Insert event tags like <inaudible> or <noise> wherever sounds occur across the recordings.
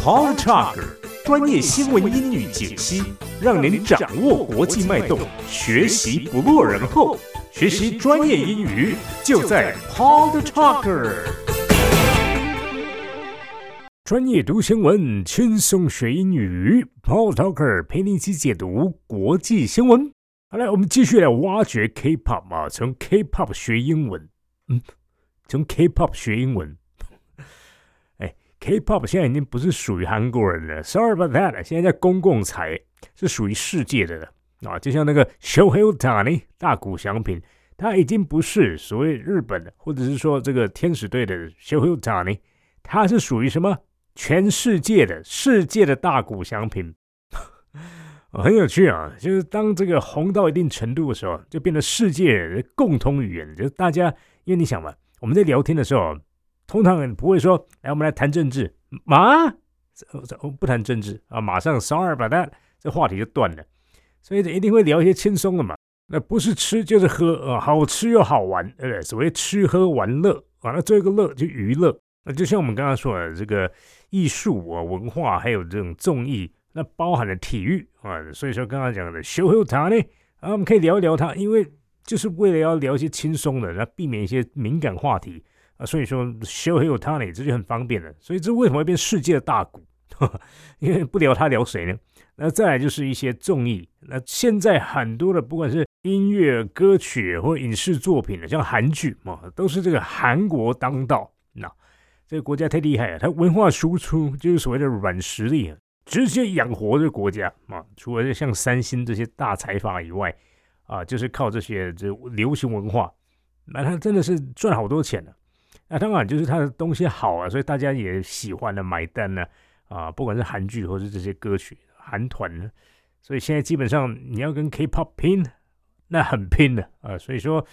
Paul Talker 专业新闻英语解析，让您掌握国际脉动，学习不落人后。学习专业英语就在 Paul Talker。专业读新闻，轻松学英语。Paul Talker 陪你一起解读国际新闻。好来，我们继续来挖掘 K-pop 啊，从 K-pop 学英文。嗯，从 K-pop 学英文。K-pop 现在已经不是属于韩国人了，Sorry about that。现在在公共财是属于世界的了啊，就像那个 Shohei Ohtani 大谷翔平，他已经不是所谓日本的，或者是说这个天使队的 Shohei Ohtani，他是属于什么全世界的世界的大谷翔平，<laughs> 很有趣啊。就是当这个红到一定程度的时候，就变得世界的共通语言，就是大家，因为你想嘛，我们在聊天的时候。通常人不会说，来，我们来谈政治，马，不谈政治啊，马上 sorry 把它这话题就断了，所以一定会聊一些轻松的嘛。那不是吃就是喝啊，好吃又好玩，对不对？所谓吃喝玩乐啊，那做一个乐就娱乐。那就像我们刚刚说的，这个艺术啊、文化，还有这种综艺，那包含了体育啊。所以说刚刚讲的秀秀塔呢，啊，我们可以聊一聊它，因为就是为了要聊一些轻松的，那避免一些敏感话题。啊，所以说 show him t a n 这就很方便了。所以这为什么会变世界的大股？<laughs> 因为不聊他聊谁呢？那再来就是一些综艺。那现在很多的不管是音乐、歌曲或影视作品的，像韩剧嘛，都是这个韩国当道。那这个国家太厉害了，它文化输出就是所谓的软实力，直接养活这个国家啊。除了像三星这些大财阀以外，啊，就是靠这些这流行文化，那他真的是赚好多钱了。那当然就是他的东西好啊，所以大家也喜欢的买单呢啊，不管是韩剧或是这些歌曲，韩团呢，所以现在基本上你要跟 K-pop 拼，那很拼的啊，所以说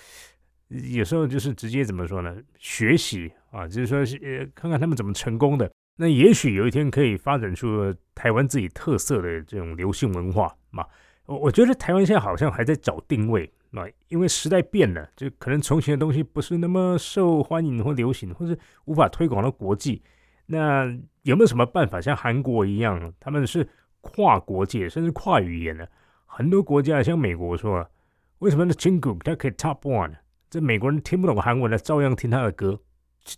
有时候就是直接怎么说呢？学习啊，就是说呃，看看他们怎么成功的，那也许有一天可以发展出台湾自己特色的这种流行文化嘛。我我觉得台湾现在好像还在找定位。那因为时代变了，就可能从前的东西不是那么受欢迎或流行，或是无法推广到国际。那有没有什么办法像韩国一样，他们是跨国界甚至跨语言的？很多国家像美国说，为什么那 Jungkook 他可以 Top One？这美国人听不懂韩文的，照样听他的歌，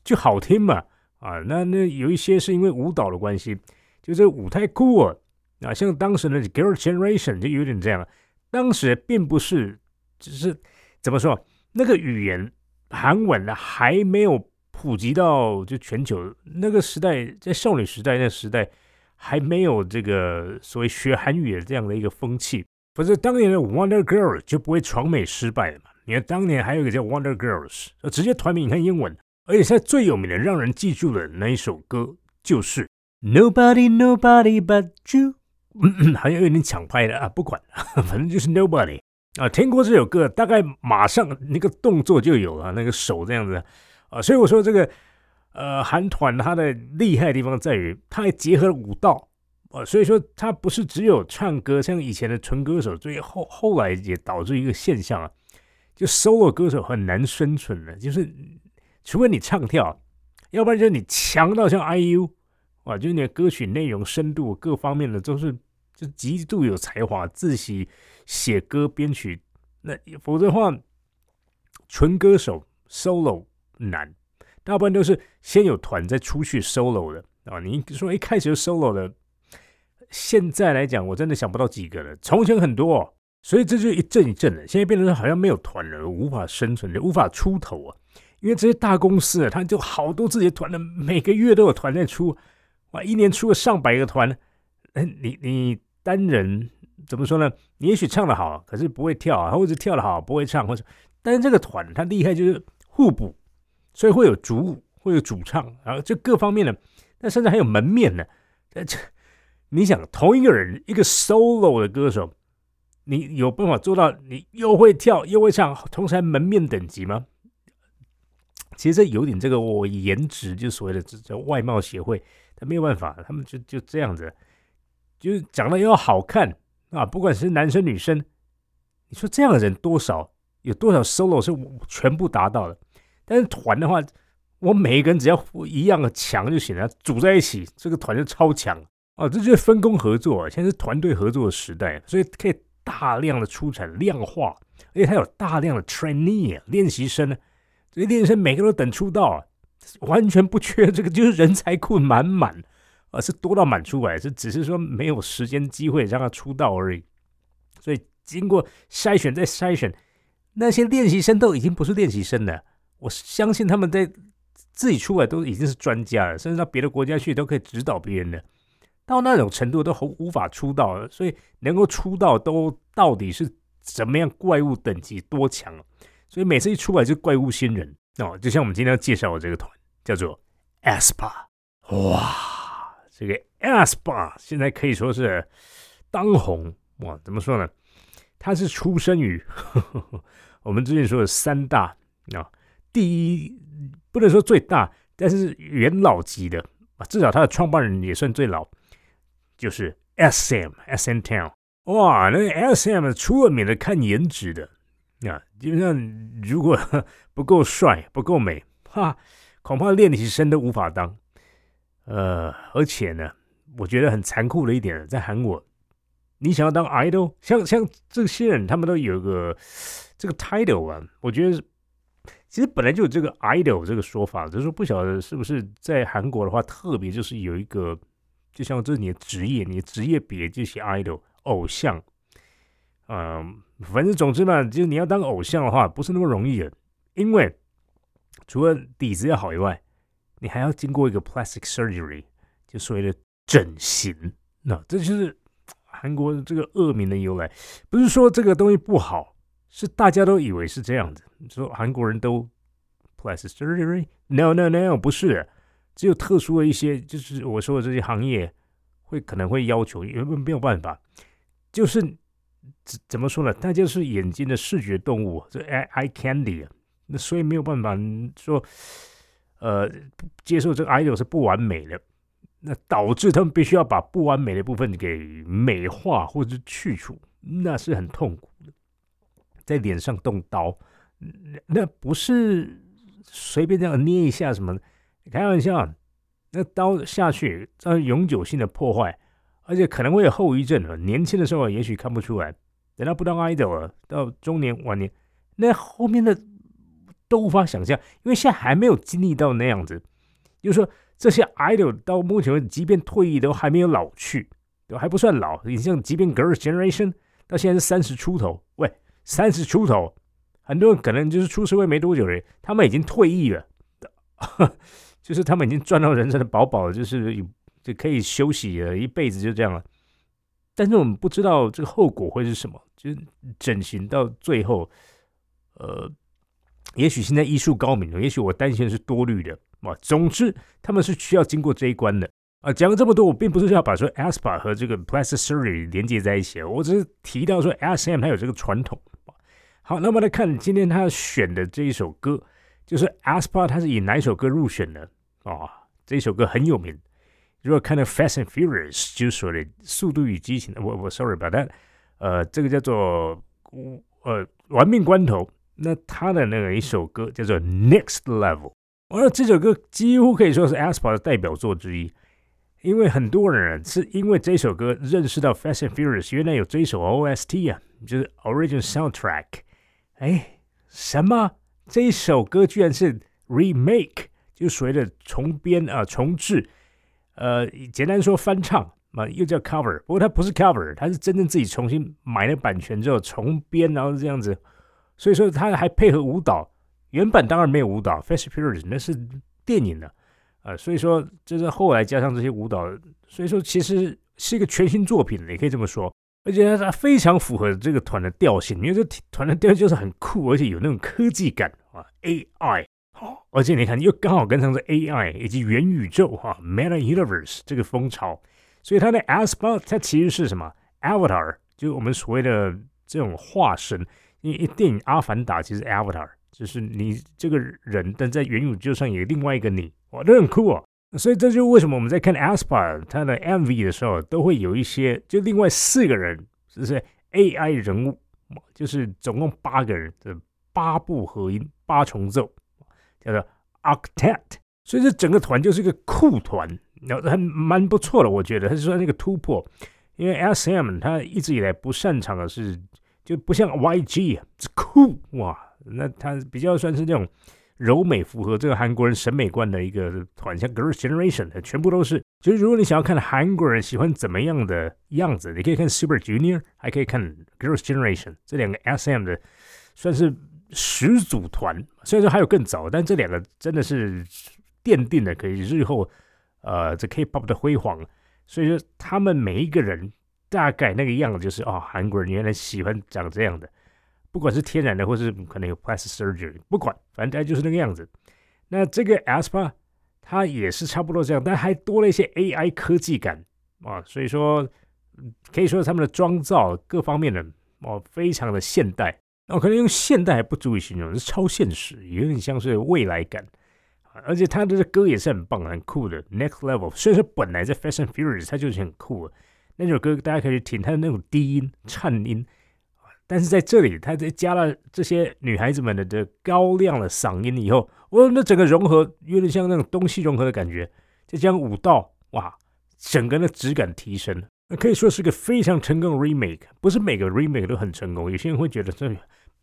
就好听嘛。啊，那那有一些是因为舞蹈的关系，就这舞太酷了。啊，像当时的 Girl Generation 就有点这样，当时并不是。只是怎么说，那个语言韩文呢还没有普及到就全球那个时代，在少女时代那时代还没有这个所谓学韩语的这样的一个风气。否则当年的 Wonder Girl 就不会闯美失败了嘛。你看当年还有一个叫 Wonder Girls，直接团名你看英文，而且现在最有名的让人记住的那一首歌就是 Nobody Nobody But You，嗯好像有点抢拍的啊，不管，<laughs> 反正就是 Nobody。啊，听过这首歌，大概马上那个动作就有了，那个手这样子啊，所以我说这个呃韩团它的厉害的地方在于，它还结合了舞蹈啊，所以说它不是只有唱歌，像以前的纯歌手，所以后后来也导致一个现象啊，就 solo 歌手很难生存了，就是除非你唱跳，要不然就是你强到像 IU 啊，就是你的歌曲内容深度各方面的都是就极度有才华，自喜。写歌编曲，那否则的话，纯歌手 solo 难，大部分都是先有团再出去 solo 的啊。你说一开始就 solo 的，现在来讲我真的想不到几个了。从前很多，所以这就一阵一阵的。现在变成好像没有团了，无法生存，就无法出头啊。因为这些大公司啊，他就好多自己的团的，每个月都有团在出，哇，一年出了上百个团，你你单人。怎么说呢？你也许唱的好，可是不会跳啊，或者跳的好不会唱，或者，但是这个团它厉害就是互补，所以会有主舞，会有主唱，然后这各方面的，那甚至还有门面呢。这你想，同一个人一个 solo 的歌手，你有办法做到你又会跳又会唱，同时还门面等级吗？其实这有点这个我颜值就所谓的这叫外貌协会，他没有办法，他们就就这样子，就是长得又要好看。啊，不管是男生女生，你说这样的人多少？有多少 solo 是全部达到的？但是团的话，我每一个人只要一样的强就行了，组在一起，这个团就超强啊！这就是分工合作，现在是团队合作的时代，所以可以大量的出产量化，而且它有大量的 trainee 练习生呢，这些练习生每个都等出道，完全不缺这个，就是人才库满满，而是多到满出来，是只是说没有时间机会让他出道而已。所以经过筛选再筛选，那些练习生都已经不是练习生了，我相信他们在。自己出来都已经是专家了，甚至到别的国家去都可以指导别人的，到那种程度都无法出道了。所以能够出道都到底是怎么样怪物等级多强？所以每次一出来就怪物新人哦，就像我们今天要介绍的这个团叫做 ASPA，哇，这个 ASPA 现在可以说是当红哇，怎么说呢？他是出生于我们之前说的三大啊，第一。不能说最大，但是元老级的啊，至少他的创办人也算最老，就是 S M S N Town。哇，那个 S M 出了名的看颜值的啊，基本上如果 <laughs> 不够帅、不够美，哈，恐怕练习生都无法当。呃，而且呢，我觉得很残酷的一点，在韩国，你想要当 idol，像像这些人，他们都有个这个 title 啊，我觉得。其实本来就有这个 idol 这个说法，只是说不晓得是不是在韩国的话，特别就是有一个，就像这是你的职业，你的职业别就写 idol 偶像，嗯，反正总之嘛，就是你要当偶像的话，不是那么容易的，因为除了底子要好以外，你还要经过一个 plastic surgery，就所谓的整形，那这就是韩国这个恶名的由来，不是说这个东西不好。是大家都以为是这样子，说韩国人都 plastic surgery？No no no，不是，只有特殊的一些，就是我说的这些行业会可能会要求，因为没有办法，就是怎怎么说呢？大家是眼睛的视觉动物，这 eye eye candy，那所以没有办法说，呃，接受这个 idol 是不完美的，那导致他们必须要把不完美的部分给美化或者去除，那是很痛苦的。在脸上动刀，那不是随便这样捏一下什么？开玩笑，那刀下去，这永久性的破坏，而且可能会有后遗症。年轻的时候也许看不出来，等到不当 idol 了，到中年晚年，那后面的都无法想象，因为现在还没有经历到那样子。就是说，这些 idol 到目前为止，即便退役都还没有老去，都还不算老。你像，即便 Girls Generation 到现在是三十出头，喂。三十出头，很多人可能就是出社会没多久的人，他们已经退役了，<laughs> 就是他们已经赚到人生的饱饱，就是就可以休息了一辈子就这样了。但是我们不知道这个后果会是什么，就是整形到最后，呃，也许现在医术高明了，也许我担心的是多虑的啊。总之，他们是需要经过这一关的啊。讲了这么多，我并不是要把说 aspa 和这个 plastic surgery 连接在一起，我只是提到说 asm 它有这个传统。好，那么来看今天他选的这一首歌，就是 Aspa，他是以哪一首歌入选的啊？这首歌很有名。如果看到 Fast and Furious，就是说的《速度与激情》，我我 sorry about that，呃，这个叫做呃《玩命关头》。那他的那个一首歌叫做 Next Level，而这首歌几乎可以说是 Aspa 的代表作之一，因为很多人是因为这首歌认识到 Fast and Furious，原来有这一首 OST 啊，就是 Original Soundtrack。哎，什么？这一首歌居然是 remake，就所谓的重编啊、重制。呃，简单说翻唱嘛，又叫 cover。不过它不是 cover，它是真正自己重新买了版权之后重编，然后这样子。所以说他还配合舞蹈，原版当然没有舞蹈。Fast Furious 那是电影的，呃，所以说这是后来加上这些舞蹈，所以说其实是一个全新作品，也可以这么说。而且它非常符合这个团的调性，因为这团的调就是很酷，而且有那种科技感啊，AI 好，而且你看又刚好跟上这 AI 以及元宇宙哈，Meta Universe 这个风潮，所以它的 Aspa 它其实是什么 Avatar，就我们所谓的这种化身，因为电影《阿凡达》其实 Avatar 就是你这个人，但在元宇宙上有另外一个你，哇，这很酷啊！所以这就为什么我们在看 Aspar 他的 MV 的时候，都会有一些就另外四个人，就是 AI 人物，就是总共八个人的八部合音八重奏，叫做 Octet，所以这整个团就是一个酷团，然后还蛮不错的，我觉得，它是说那个突破，因为 SM 他一直以来不擅长的是，就不像 YG 是酷哇，那它比较算是这种。柔美符合这个韩国人审美观的一个团，像 Girls Generation，全部都是。就是如果你想要看韩国人喜欢怎么样的样子，你可以看 Super Junior，还可以看 Girls Generation 这两个 SM 的，算是始祖团。虽然说还有更早，但这两个真的是奠定了可以日后呃这 K-pop 的辉煌。所以说他们每一个人大概那个样子，就是哦，韩国人原来喜欢长这样的。不管是天然的，或是可能有 plastic surgery，不管，反正它就是那个样子。那这个 aspa 它也是差不多这样，但还多了一些 AI 科技感啊，所以说可以说他们的妆造各方面的哦，非常的现代哦，可能用现代还不足以形容，是超现实，有点像是未来感。而且他的歌也是很棒、很酷的，Next Level。虽然说本来在 Fast and Furious 它就是很酷，那首歌大家可以听它的那种低音、颤音。但是在这里，他在加了这些女孩子们的的高亮的嗓音以后，哇，那整个融合有点像那种东西融合的感觉。再加上舞蹈，哇，整个的质感提升，那可以说是个非常成功的 remake。不是每个 remake 都很成功，有些人会觉得这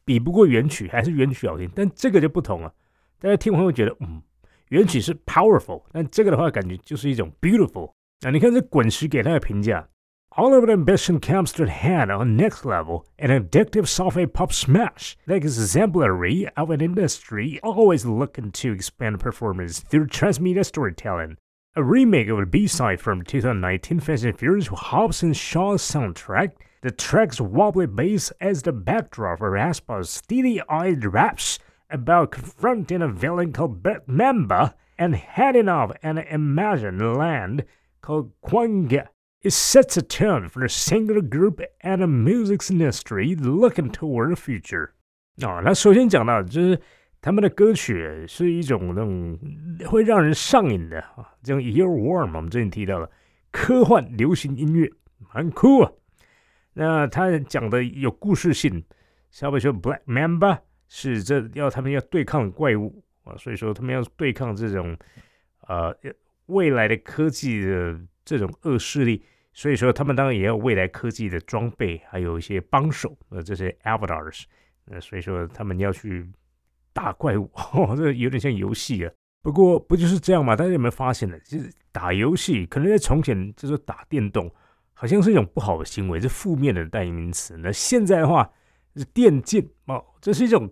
比不过原曲，还是原曲好听。但这个就不同了，大家听完会觉得，嗯，原曲是 powerful，但这个的话感觉就是一种 beautiful。那你看这滚石给他的评价。All of the ambition comes to head on next level, an addictive software pop smash that is exemplary of an industry always looking to expand performance through transmedia storytelling. A remake of a B-side from 2019 Fast and Furious Hobbs and Shaw soundtrack, the track's wobbly bass as the backdrop for Aspa's steely-eyed raps about confronting a villain called member and heading off an imagined land called Kwanga it sets a tone for a single group and a music industry looking toward the future。啊，那首先讲到就是他们的歌曲是一种那种会让人上瘾的啊，这种 ear warm 我们之前提到了科幻流行音乐，很酷啊。那他讲的有故事性，稍微说 Black Mamba 是这要他们要对抗怪物啊，所以说他们要对抗这种呃未来的科技的这种恶势力。所以说，他们当然也有未来科技的装备，还有一些帮手，呃，这些 avatars，呃，所以说他们要去打怪物，<laughs> 这有点像游戏啊。不过不就是这样吗？大家有没有发现呢？就是打游戏可能在从前就是打电动，好像是一种不好的行为，是负面的代名词。那现在的话是电竞哦，这是一种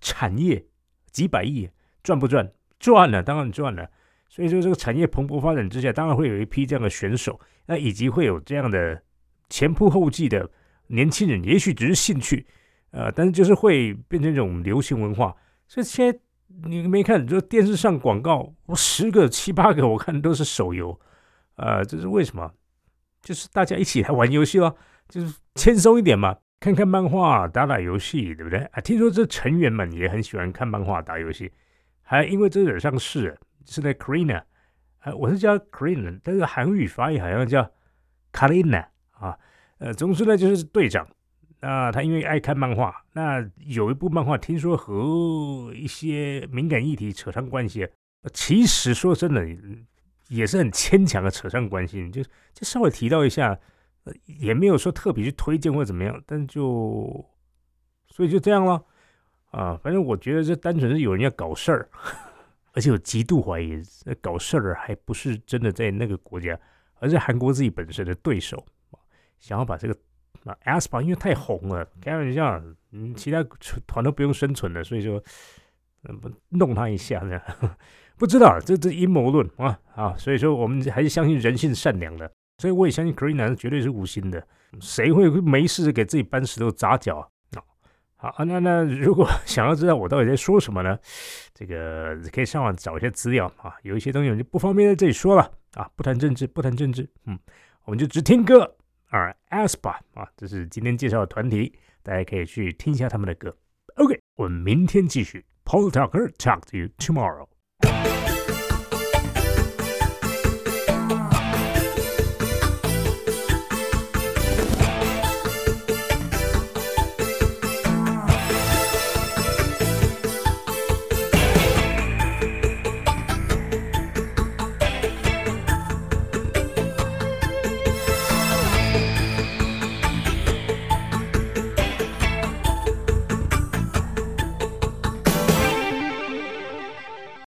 产业，几百亿赚不赚？赚了，当然赚了。所以说，这个产业蓬勃发展之下，当然会有一批这样的选手，那以及会有这样的前仆后继的年轻人，也许只是兴趣，呃，但是就是会变成一种流行文化。所以现在你没看，就电视上广告，我十个七八个，我看都是手游，呃，这是为什么？就是大家一起来玩游戏咯，就是轻松一点嘛，看看漫画，打打游戏，对不对？啊，听说这成员们也很喜欢看漫画、打游戏，还因为这惹上事。是在 Karina，我是叫 Karin，但是韩语发音好像叫 Karina 啊，呃，总之呢就是队长。那他因为爱看漫画，那有一部漫画听说和一些敏感议题扯上关系，其实说真的也是很牵强的扯上关系，就就稍微提到一下，也没有说特别去推荐或怎么样，但就所以就这样了啊，反正我觉得这单纯是有人要搞事儿。而且我极度怀疑，搞事儿还不是真的在那个国家，而是韩国自己本身的对手，想要把这个啊 aspa 因为太红了，开玩笑，嗯，其他团都不用生存了，所以说，嗯，弄他一下呢，<laughs> 不知道这这阴谋论啊啊，所以说我们还是相信人性善良的，所以我也相信 Karina 绝对是无心的，谁会没事给自己搬石头砸脚啊？好啊，那那如果 <laughs> 想要知道我到底在说什么呢？这个可以上网找一些资料啊，有一些东西我就不方便在这里说了啊，不谈政治，不谈政治，嗯，我们就只听歌啊，Aspa 啊，这是今天介绍的团体，大家可以去听一下他们的歌。OK，我们明天继续，Paul Tucker talk to you tomorrow。